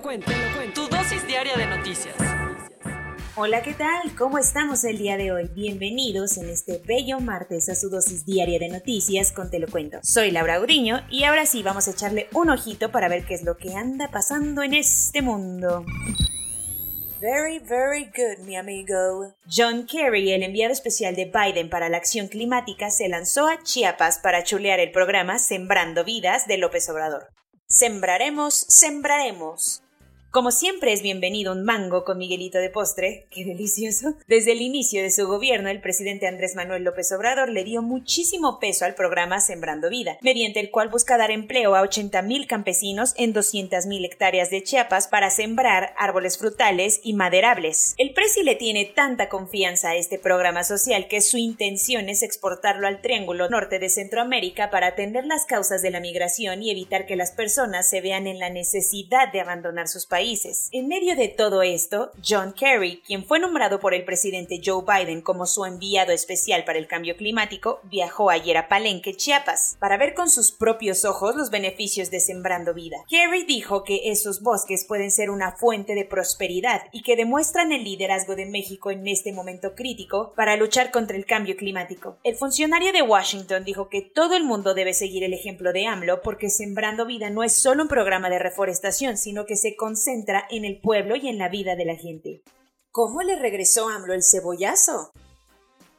Lo cuento. Tu dosis diaria de noticias. Hola, ¿qué tal? ¿Cómo estamos el día de hoy? Bienvenidos en este bello martes a su dosis diaria de noticias con Te lo cuento. Soy Laura Uriño y ahora sí vamos a echarle un ojito para ver qué es lo que anda pasando en este mundo. Very, very good, mi amigo. John Kerry, el enviado especial de Biden para la acción climática, se lanzó a Chiapas para chulear el programa Sembrando Vidas de López Obrador. Sembraremos, sembraremos. Como siempre es bienvenido un mango con Miguelito de postre, qué delicioso. Desde el inicio de su gobierno, el presidente Andrés Manuel López Obrador le dio muchísimo peso al programa Sembrando Vida, mediante el cual busca dar empleo a 80.000 campesinos en 200.000 hectáreas de Chiapas para sembrar árboles frutales y maderables. El presi le tiene tanta confianza a este programa social que su intención es exportarlo al Triángulo Norte de Centroamérica para atender las causas de la migración y evitar que las personas se vean en la necesidad de abandonar sus países en medio de todo esto, John Kerry, quien fue nombrado por el presidente Joe Biden como su enviado especial para el cambio climático, viajó ayer a Palenque, Chiapas, para ver con sus propios ojos los beneficios de Sembrando Vida. Kerry dijo que esos bosques pueden ser una fuente de prosperidad y que demuestran el liderazgo de México en este momento crítico para luchar contra el cambio climático. El funcionario de Washington dijo que todo el mundo debe seguir el ejemplo de AMLO porque Sembrando Vida no es solo un programa de reforestación, sino que se concentra centra en el pueblo y en la vida de la gente. ¿Cómo le regresó AMLO el cebollazo?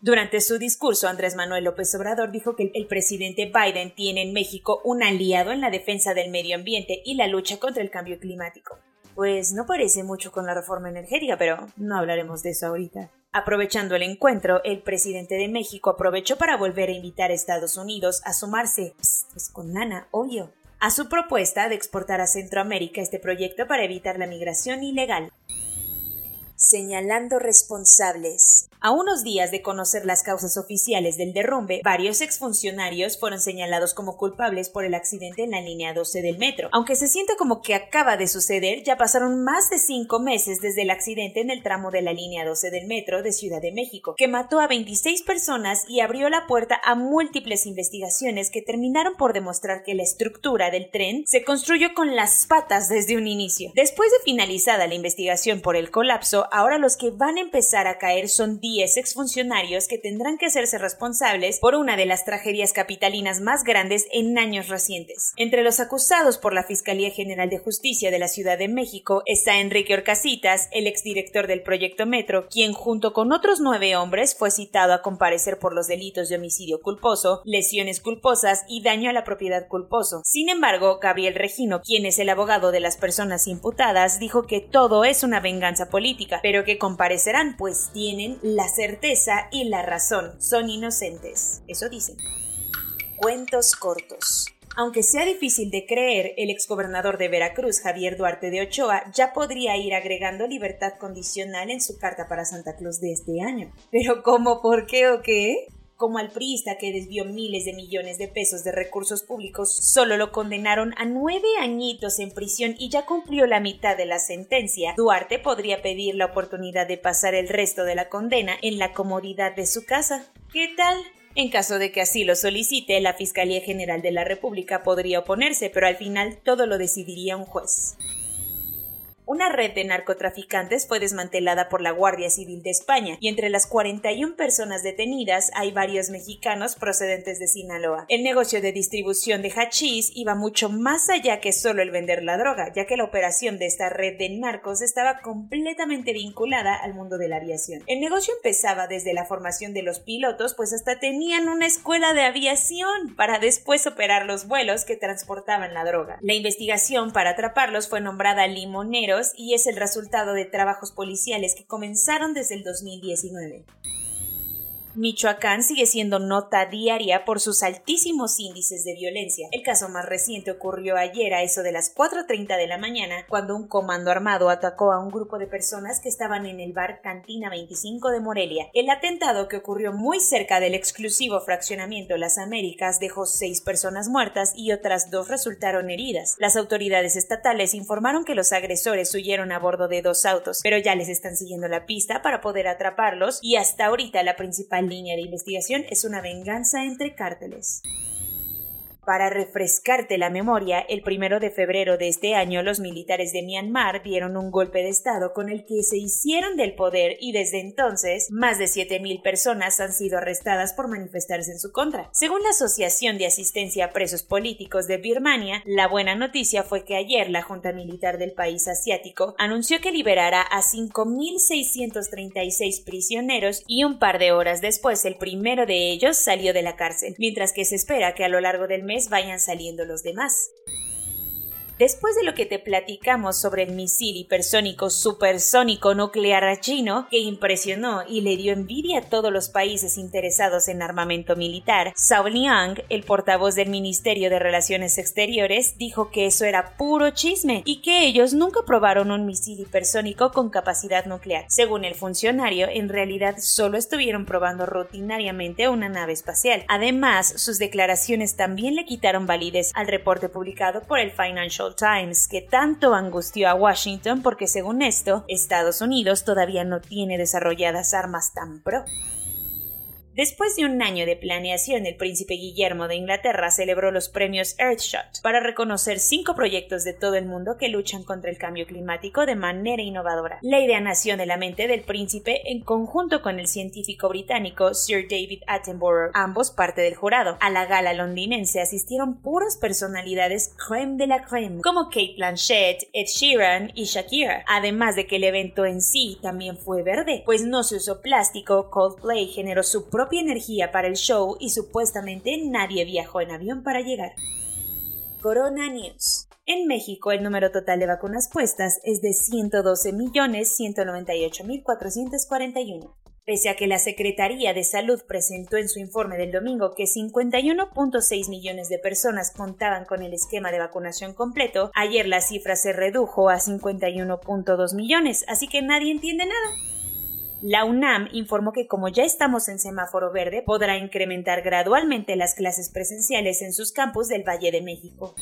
Durante su discurso, Andrés Manuel López Obrador dijo que el presidente Biden tiene en México un aliado en la defensa del medio ambiente y la lucha contra el cambio climático. Pues no parece mucho con la reforma energética, pero no hablaremos de eso ahorita. Aprovechando el encuentro, el presidente de México aprovechó para volver a invitar a Estados Unidos a sumarse, pues con Nana, obvio, a su propuesta de exportar a Centroamérica este proyecto para evitar la migración ilegal señalando responsables. A unos días de conocer las causas oficiales del derrumbe, varios exfuncionarios fueron señalados como culpables por el accidente en la línea 12 del metro. Aunque se siente como que acaba de suceder, ya pasaron más de cinco meses desde el accidente en el tramo de la línea 12 del metro de Ciudad de México, que mató a 26 personas y abrió la puerta a múltiples investigaciones que terminaron por demostrar que la estructura del tren se construyó con las patas desde un inicio. Después de finalizada la investigación por el colapso, ahora los que van a empezar a caer son 10 exfuncionarios que tendrán que hacerse responsables por una de las tragedias capitalinas más grandes en años recientes. Entre los acusados por la Fiscalía General de Justicia de la Ciudad de México está Enrique Orcasitas, el exdirector del proyecto Metro, quien junto con otros nueve hombres fue citado a comparecer por los delitos de homicidio culposo, lesiones culposas y daño a la propiedad culposo. Sin embargo, Gabriel Regino, quien es el abogado de las personas imputadas, dijo que todo es una venganza política, pero que comparecerán, pues tienen la certeza y la razón. Son inocentes. Eso dicen. Cuentos cortos. Aunque sea difícil de creer, el exgobernador de Veracruz, Javier Duarte de Ochoa, ya podría ir agregando libertad condicional en su carta para Santa Claus de este año. Pero ¿cómo, por qué o qué? Como al priista que desvió miles de millones de pesos de recursos públicos, solo lo condenaron a nueve añitos en prisión y ya cumplió la mitad de la sentencia, Duarte podría pedir la oportunidad de pasar el resto de la condena en la comodidad de su casa. ¿Qué tal? En caso de que así lo solicite, la Fiscalía General de la República podría oponerse, pero al final todo lo decidiría un juez. Una red de narcotraficantes fue desmantelada por la Guardia Civil de España y entre las 41 personas detenidas hay varios mexicanos procedentes de Sinaloa. El negocio de distribución de hachís iba mucho más allá que solo el vender la droga, ya que la operación de esta red de narcos estaba completamente vinculada al mundo de la aviación. El negocio empezaba desde la formación de los pilotos, pues hasta tenían una escuela de aviación para después operar los vuelos que transportaban la droga. La investigación para atraparlos fue nombrada Limonero y es el resultado de trabajos policiales que comenzaron desde el 2019. Michoacán sigue siendo nota diaria por sus altísimos índices de violencia. El caso más reciente ocurrió ayer a eso de las 4.30 de la mañana, cuando un comando armado atacó a un grupo de personas que estaban en el bar Cantina 25 de Morelia. El atentado, que ocurrió muy cerca del exclusivo fraccionamiento Las Américas, dejó seis personas muertas y otras dos resultaron heridas. Las autoridades estatales informaron que los agresores huyeron a bordo de dos autos, pero ya les están siguiendo la pista para poder atraparlos y hasta ahorita la principal línea de investigación es una venganza entre cárteles. Para refrescarte la memoria, el primero de febrero de este año los militares de Myanmar dieron un golpe de Estado con el que se hicieron del poder y desde entonces más de 7.000 personas han sido arrestadas por manifestarse en su contra. Según la Asociación de Asistencia a Presos Políticos de Birmania, la buena noticia fue que ayer la Junta Militar del país asiático anunció que liberará a 5.636 prisioneros y un par de horas después el primero de ellos salió de la cárcel, mientras que se espera que a lo largo del mes vayan saliendo los demás. Después de lo que te platicamos sobre el misil hipersónico supersónico nuclear chino, que impresionó y le dio envidia a todos los países interesados en armamento militar, Zhao Liang, el portavoz del Ministerio de Relaciones Exteriores, dijo que eso era puro chisme y que ellos nunca probaron un misil hipersónico con capacidad nuclear. Según el funcionario, en realidad solo estuvieron probando rutinariamente una nave espacial. Además, sus declaraciones también le quitaron validez al reporte publicado por el Financial Times, que tanto angustió a Washington porque según esto, Estados Unidos todavía no tiene desarrolladas armas tan pro. Después de un año de planeación, el príncipe Guillermo de Inglaterra celebró los premios Earthshot para reconocer cinco proyectos de todo el mundo que luchan contra el cambio climático de manera innovadora. La idea nació de la mente del príncipe en conjunto con el científico británico Sir David Attenborough, ambos parte del jurado. A la gala londinense asistieron puras personalidades creme de la creme, como Kate Blanchett, Ed Sheeran y Shakira, además de que el evento en sí también fue verde, pues no se usó plástico, Coldplay generó su propio propia energía para el show y supuestamente nadie viajó en avión para llegar. Corona News. En México, el número total de vacunas puestas es de 112.198.441. Pese a que la Secretaría de Salud presentó en su informe del domingo que 51.6 millones de personas contaban con el esquema de vacunación completo, ayer la cifra se redujo a 51.2 millones, así que nadie entiende nada. La UNAM informó que como ya estamos en semáforo verde, podrá incrementar gradualmente las clases presenciales en sus campus del Valle de México.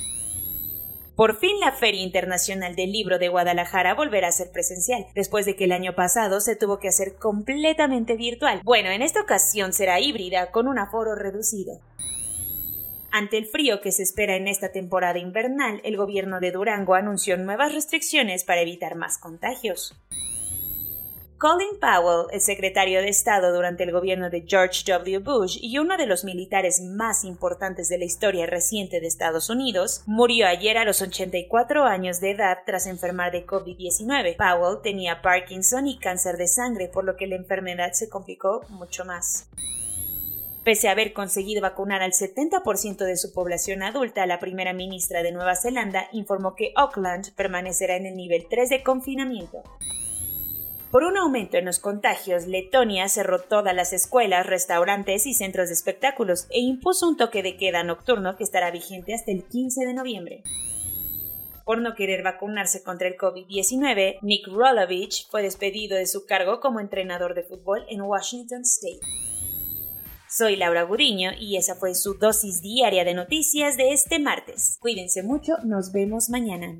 Por fin la Feria Internacional del Libro de Guadalajara volverá a ser presencial, después de que el año pasado se tuvo que hacer completamente virtual. Bueno, en esta ocasión será híbrida, con un aforo reducido. Ante el frío que se espera en esta temporada invernal, el gobierno de Durango anunció nuevas restricciones para evitar más contagios. Colin Powell, el secretario de Estado durante el gobierno de George W. Bush y uno de los militares más importantes de la historia reciente de Estados Unidos, murió ayer a los 84 años de edad tras enfermar de COVID-19. Powell tenía Parkinson y cáncer de sangre, por lo que la enfermedad se complicó mucho más. Pese a haber conseguido vacunar al 70% de su población adulta, la primera ministra de Nueva Zelanda informó que Auckland permanecerá en el nivel 3 de confinamiento. Por un aumento en los contagios, Letonia cerró todas las escuelas, restaurantes y centros de espectáculos e impuso un toque de queda nocturno que estará vigente hasta el 15 de noviembre. Por no querer vacunarse contra el COVID-19, Nick Rolovich fue despedido de su cargo como entrenador de fútbol en Washington State. Soy Laura Guriño y esa fue su dosis diaria de noticias de este martes. Cuídense mucho, nos vemos mañana.